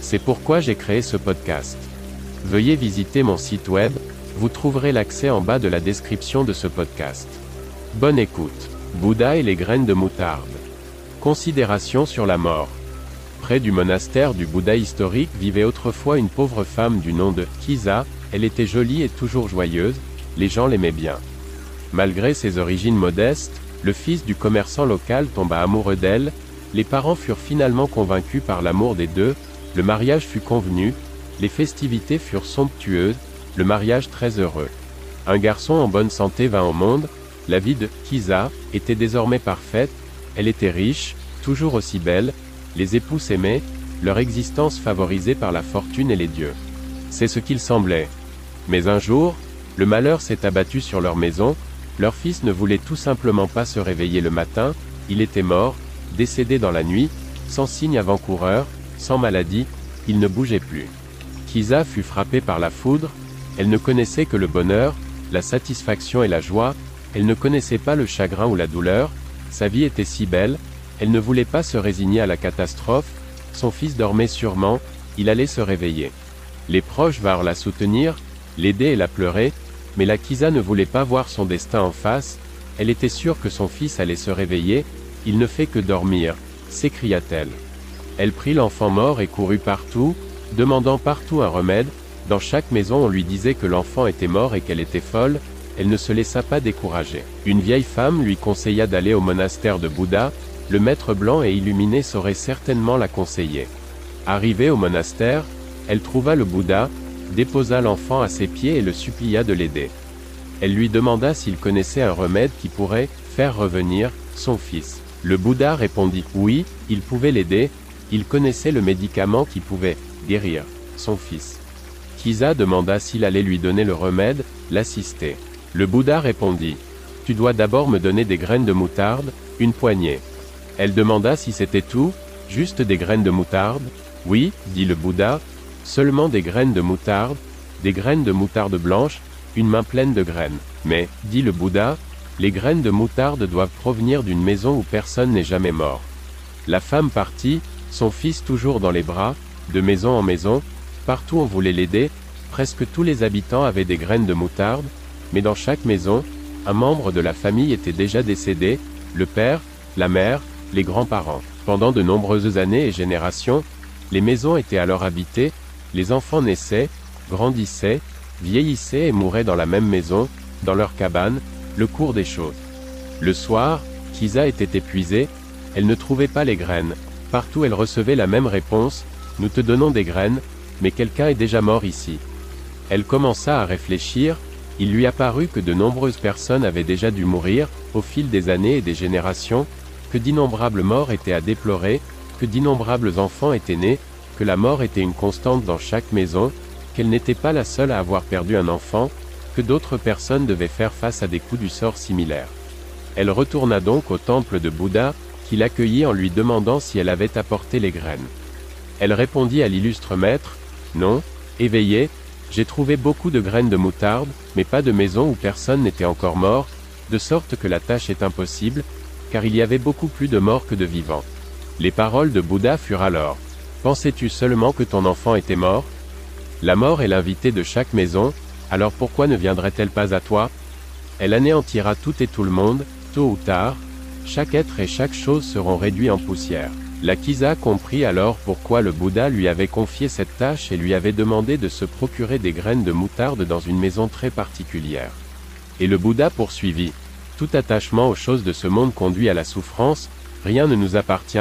C'est pourquoi j'ai créé ce podcast. Veuillez visiter mon site web, vous trouverez l'accès en bas de la description de ce podcast. Bonne écoute. Bouddha et les graines de moutarde. Considération sur la mort. Près du monastère du Bouddha historique vivait autrefois une pauvre femme du nom de Kiza, elle était jolie et toujours joyeuse, les gens l'aimaient bien. Malgré ses origines modestes, le fils du commerçant local tomba amoureux d'elle, les parents furent finalement convaincus par l'amour des deux, le mariage fut convenu, les festivités furent somptueuses, le mariage très heureux. Un garçon en bonne santé vint au monde, la vie de Kiza était désormais parfaite, elle était riche, toujours aussi belle, les époux s'aimaient, leur existence favorisée par la fortune et les dieux. C'est ce qu'il semblait. Mais un jour, le malheur s'est abattu sur leur maison, leur fils ne voulait tout simplement pas se réveiller le matin, il était mort, décédé dans la nuit, sans signe avant-coureur, sans maladie, il ne bougeait plus. Kiza fut frappée par la foudre, elle ne connaissait que le bonheur, la satisfaction et la joie, elle ne connaissait pas le chagrin ou la douleur, sa vie était si belle, elle ne voulait pas se résigner à la catastrophe, son fils dormait sûrement, il allait se réveiller. Les proches vinrent la soutenir, l'aider et la pleurer, mais la Kisa ne voulait pas voir son destin en face, elle était sûre que son fils allait se réveiller, il ne fait que dormir, s'écria-t-elle. Elle prit l'enfant mort et courut partout, demandant partout un remède, dans chaque maison on lui disait que l'enfant était mort et qu'elle était folle, elle ne se laissa pas décourager. Une vieille femme lui conseilla d'aller au monastère de Bouddha, le maître blanc et illuminé saurait certainement la conseiller. Arrivée au monastère, elle trouva le Bouddha, déposa l'enfant à ses pieds et le supplia de l'aider. Elle lui demanda s'il connaissait un remède qui pourrait faire revenir son fils. Le Bouddha répondit oui, il pouvait l'aider, il connaissait le médicament qui pouvait guérir son fils. Kiza demanda s'il allait lui donner le remède, l'assister. Le Bouddha répondit Tu dois d'abord me donner des graines de moutarde, une poignée. Elle demanda si c'était tout, juste des graines de moutarde. Oui, dit le Bouddha, Seulement des graines de moutarde, des graines de moutarde blanche, une main pleine de graines. Mais, dit le Bouddha, les graines de moutarde doivent provenir d'une maison où personne n'est jamais mort. La femme partit, son fils toujours dans les bras, de maison en maison, partout on voulait l'aider, presque tous les habitants avaient des graines de moutarde, mais dans chaque maison, un membre de la famille était déjà décédé, le père, la mère, les grands-parents. Pendant de nombreuses années et générations, les maisons étaient alors habitées, les enfants naissaient, grandissaient, vieillissaient et mouraient dans la même maison, dans leur cabane, le cours des choses. Le soir, Kisa était épuisée, elle ne trouvait pas les graines. Partout elle recevait la même réponse, nous te donnons des graines, mais quelqu'un est déjà mort ici. Elle commença à réfléchir, il lui apparut que de nombreuses personnes avaient déjà dû mourir, au fil des années et des générations, que d'innombrables morts étaient à déplorer, que d'innombrables enfants étaient nés, que la mort était une constante dans chaque maison, qu'elle n'était pas la seule à avoir perdu un enfant, que d'autres personnes devaient faire face à des coups du sort similaires. Elle retourna donc au temple de Bouddha, qui l'accueillit en lui demandant si elle avait apporté les graines. Elle répondit à l'illustre maître, Non, éveillé, j'ai trouvé beaucoup de graines de moutarde, mais pas de maison où personne n'était encore mort, de sorte que la tâche est impossible, car il y avait beaucoup plus de morts que de vivants. Les paroles de Bouddha furent alors, Pensais-tu seulement que ton enfant était mort? La mort est l'invité de chaque maison, alors pourquoi ne viendrait-elle pas à toi? Elle anéantira tout et tout le monde, tôt ou tard, chaque être et chaque chose seront réduits en poussière. La Kisa comprit alors pourquoi le Bouddha lui avait confié cette tâche et lui avait demandé de se procurer des graines de moutarde dans une maison très particulière. Et le Bouddha poursuivit. Tout attachement aux choses de ce monde conduit à la souffrance, rien ne nous appartient,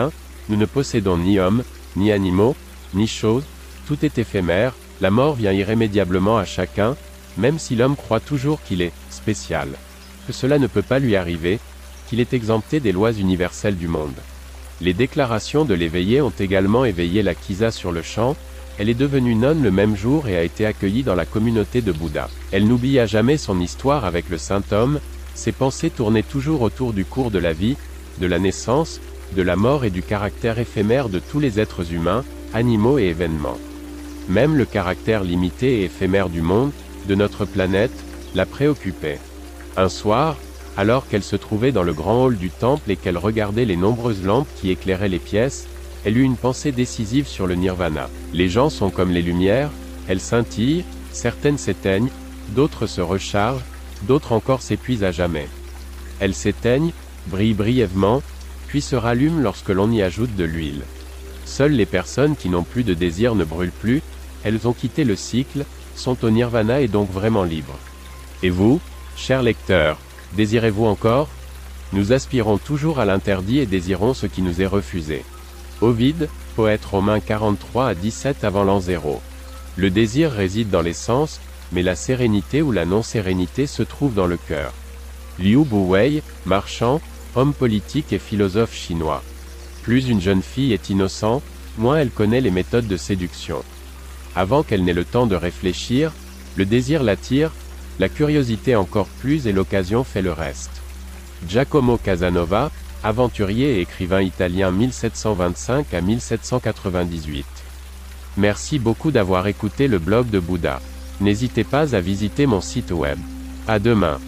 nous ne possédons ni homme, ni animaux, ni choses, tout est éphémère, la mort vient irrémédiablement à chacun, même si l'homme croit toujours qu'il est spécial, que cela ne peut pas lui arriver, qu'il est exempté des lois universelles du monde. Les déclarations de l'éveillé ont également éveillé la Kisa sur le champ, Elle est devenue nonne le même jour et a été accueillie dans la communauté de Bouddha. Elle n'oublia jamais son histoire avec le saint homme, ses pensées tournaient toujours autour du cours de la vie, de la naissance, de la mort et du caractère éphémère de tous les êtres humains, animaux et événements. Même le caractère limité et éphémère du monde, de notre planète, la préoccupait. Un soir, alors qu'elle se trouvait dans le grand hall du temple et qu'elle regardait les nombreuses lampes qui éclairaient les pièces, elle eut une pensée décisive sur le nirvana. Les gens sont comme les lumières, elles scintillent, certaines s'éteignent, d'autres se rechargent, d'autres encore s'épuisent à jamais. Elles s'éteignent, brillent brièvement, puis se rallument lorsque l'on y ajoute de l'huile. Seules les personnes qui n'ont plus de désir ne brûlent plus, elles ont quitté le cycle, sont au nirvana et donc vraiment libres. Et vous, chers lecteurs, désirez-vous encore? Nous aspirons toujours à l'interdit et désirons ce qui nous est refusé. Ovide, poète romain 43 à 17 avant l'an 0. Le désir réside dans les sens, mais la sérénité ou la non-sérénité se trouve dans le cœur. Liu Buwei, marchand, homme politique et philosophe chinois. Plus une jeune fille est innocente, moins elle connaît les méthodes de séduction. Avant qu'elle n'ait le temps de réfléchir, le désir l'attire, la curiosité encore plus et l'occasion fait le reste. Giacomo Casanova, aventurier et écrivain italien 1725 à 1798. Merci beaucoup d'avoir écouté le blog de Bouddha. N'hésitez pas à visiter mon site web. À demain.